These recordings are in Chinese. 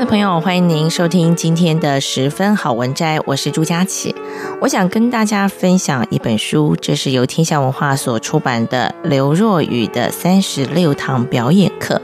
的朋友，欢迎您收听今天的十分好文摘，我是朱佳琪。我想跟大家分享一本书，这是由天下文化所出版的刘若雨的三十六堂表演课。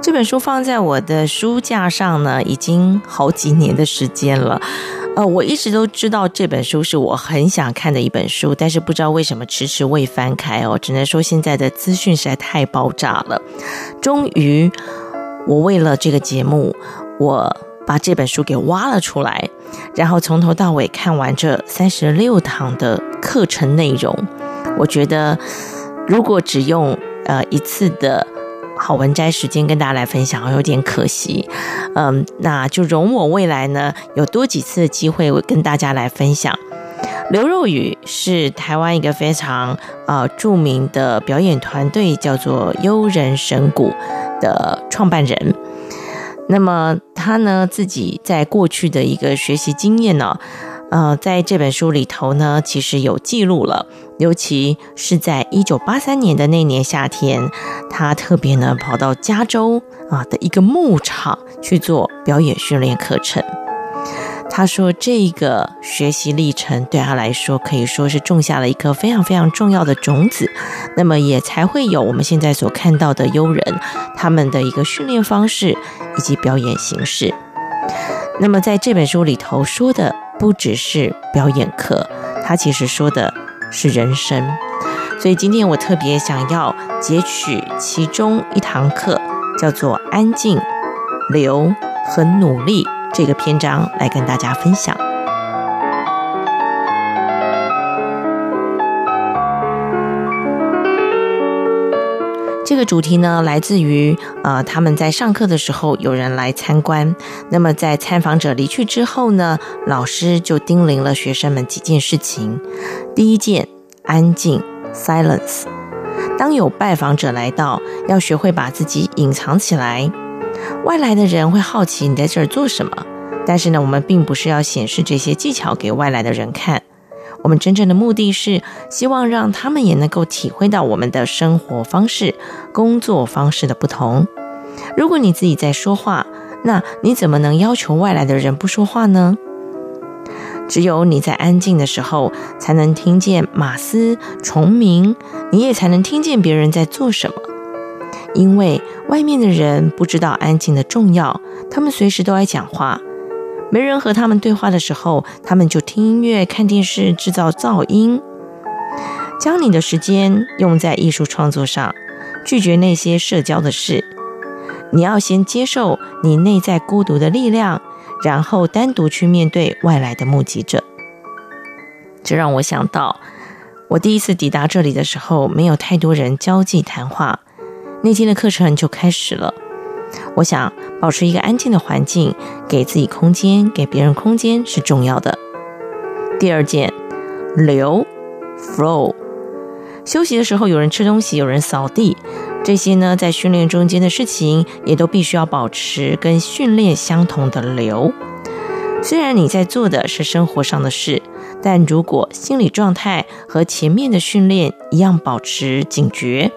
这本书放在我的书架上呢，已经好几年的时间了。呃，我一直都知道这本书是我很想看的一本书，但是不知道为什么迟迟未翻开哦。只能说现在的资讯实在太爆炸了。终于，我为了这个节目。我把这本书给挖了出来，然后从头到尾看完这三十六堂的课程内容。我觉得，如果只用呃一次的好文摘时间跟大家来分享，有点可惜。嗯，那就容我未来呢有多几次的机会，跟大家来分享。刘若雨是台湾一个非常呃著名的表演团队，叫做悠人神鼓的创办人。那么他呢，自己在过去的一个学习经验呢，呃，在这本书里头呢，其实有记录了，尤其是在一九八三年的那年夏天，他特别呢跑到加州啊的一个牧场去做表演训练课程。他说：“这个学习历程对他来说，可以说是种下了一颗非常非常重要的种子。那么也才会有我们现在所看到的优人他们的一个训练方式以及表演形式。那么在这本书里头说的不只是表演课，他其实说的是人生。所以今天我特别想要截取其中一堂课，叫做‘安静、留和努力’。”这个篇章来跟大家分享。这个主题呢，来自于呃，他们在上课的时候有人来参观。那么在参访者离去之后呢，老师就叮咛了学生们几件事情。第一件，安静。当有拜访者来到，要学会把自己隐藏起来。外来的人会好奇你在这儿做什么，但是呢，我们并不是要显示这些技巧给外来的人看。我们真正的目的是希望让他们也能够体会到我们的生活方式、工作方式的不同。如果你自己在说话，那你怎么能要求外来的人不说话呢？只有你在安静的时候，才能听见马嘶虫鸣，你也才能听见别人在做什么。因为外面的人不知道安静的重要，他们随时都爱讲话。没人和他们对话的时候，他们就听音乐、看电视、制造噪音。将你的时间用在艺术创作上，拒绝那些社交的事。你要先接受你内在孤独的力量，然后单独去面对外来的目击者。这让我想到，我第一次抵达这里的时候，没有太多人交际谈话。那天的课程就开始了。我想保持一个安静的环境，给自己空间，给别人空间是重要的。第二件，流，flow。休息的时候，有人吃东西，有人扫地，这些呢，在训练中间的事情，也都必须要保持跟训练相同的流。虽然你在做的是生活上的事，但如果心理状态和前面的训练一样，保持警觉。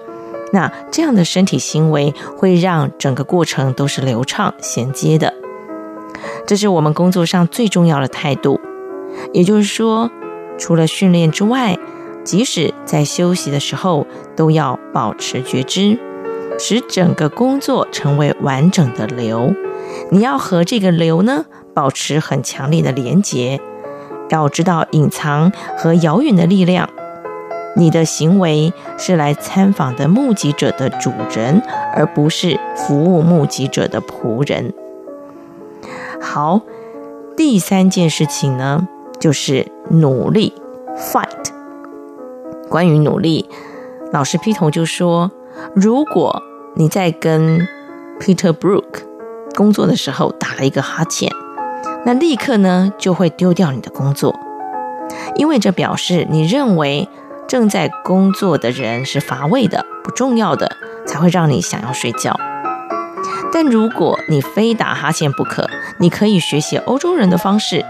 那这样的身体行为会让整个过程都是流畅衔接的，这是我们工作上最重要的态度。也就是说，除了训练之外，即使在休息的时候，都要保持觉知，使整个工作成为完整的流。你要和这个流呢，保持很强烈的连结，要知道隐藏和遥远的力量。你的行为是来参访的目击者的主人，而不是服务目击者的仆人。好，第三件事情呢，就是努力 （fight）。关于努力，老师劈头就说：如果你在跟 Peter Brook 工作的时候打了一个哈欠，那立刻呢就会丢掉你的工作，因为这表示你认为。正在工作的人是乏味的、不重要的，才会让你想要睡觉。但如果你非打哈欠不可，你可以学习欧洲人的方式，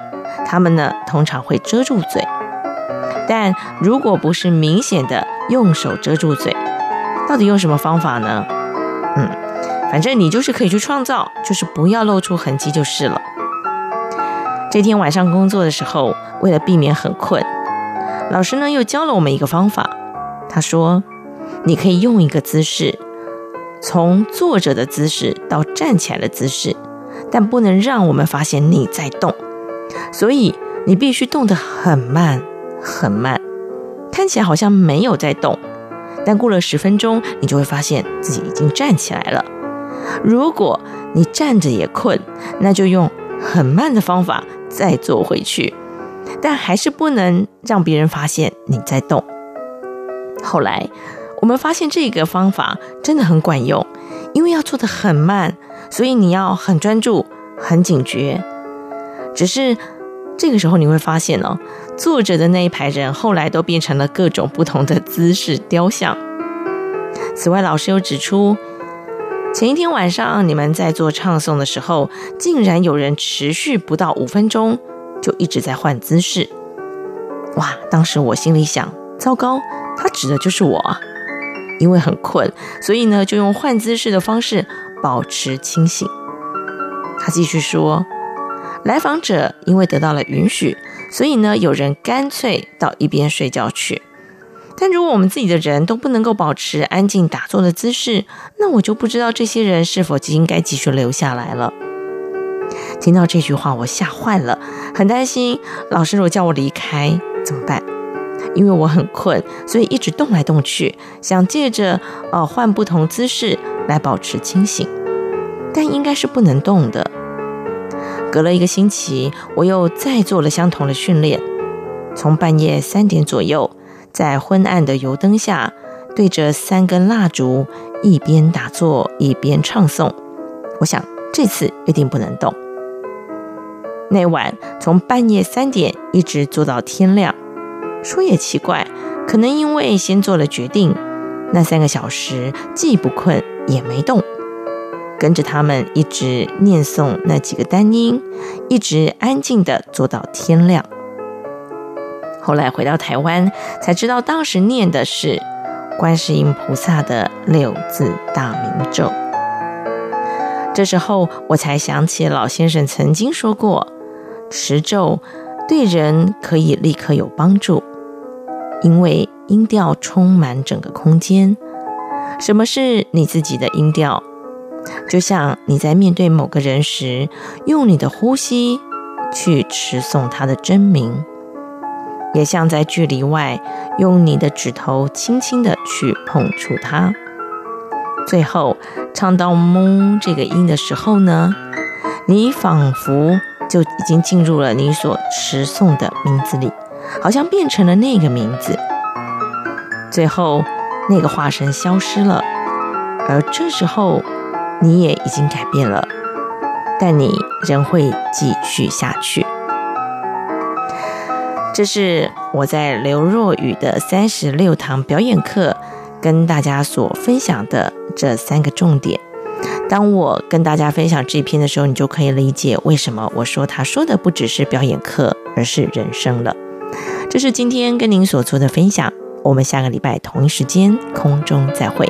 他们呢通常会遮住嘴。但如果不是明显的用手遮住嘴，到底用什么方法呢？嗯，反正你就是可以去创造，就是不要露出痕迹就是了。这天晚上工作的时候，为了避免很困。老师呢又教了我们一个方法，他说：“你可以用一个姿势，从坐着的姿势到站起来的姿势，但不能让我们发现你在动，所以你必须动得很慢很慢，看起来好像没有在动，但过了十分钟，你就会发现自己已经站起来了。如果你站着也困，那就用很慢的方法再坐回去。”但还是不能让别人发现你在动。后来我们发现这个方法真的很管用，因为要做得很慢，所以你要很专注、很警觉。只是这个时候你会发现哦，坐着的那一排人后来都变成了各种不同的姿势雕像。此外，老师又指出，前一天晚上你们在做唱诵的时候，竟然有人持续不到五分钟。就一直在换姿势，哇！当时我心里想，糟糕，他指的就是我，因为很困，所以呢，就用换姿势的方式保持清醒。他继续说，来访者因为得到了允许，所以呢，有人干脆到一边睡觉去。但如果我们自己的人都不能够保持安静打坐的姿势，那我就不知道这些人是否就应该继续留下来了。听到这句话，我吓坏了，很担心老师如果叫我离开怎么办？因为我很困，所以一直动来动去，想借着呃换不同姿势来保持清醒，但应该是不能动的。隔了一个星期，我又再做了相同的训练，从半夜三点左右，在昏暗的油灯下，对着三根蜡烛，一边打坐一边唱诵。我想这次一定不能动。那晚从半夜三点一直做到天亮，说也奇怪，可能因为先做了决定，那三个小时既不困也没动，跟着他们一直念诵那几个单音，一直安静地做到天亮。后来回到台湾，才知道当时念的是观世音菩萨的六字大明咒。这时候我才想起老先生曾经说过。持咒对人可以立刻有帮助，因为音调充满整个空间。什么是你自己的音调？就像你在面对某个人时，用你的呼吸去持诵他的真名，也像在距离外用你的指头轻轻地去碰触他。最后唱到“哞”这个音的时候呢，你仿佛。就已经进入了你所持诵的名字里，好像变成了那个名字。最后，那个化身消失了，而这时候你也已经改变了，但你仍会继续下去。这是我在刘若雨的三十六堂表演课跟大家所分享的这三个重点。当我跟大家分享这篇的时候，你就可以理解为什么我说他说的不只是表演课，而是人生了。这是今天跟您所做的分享，我们下个礼拜同一时间空中再会。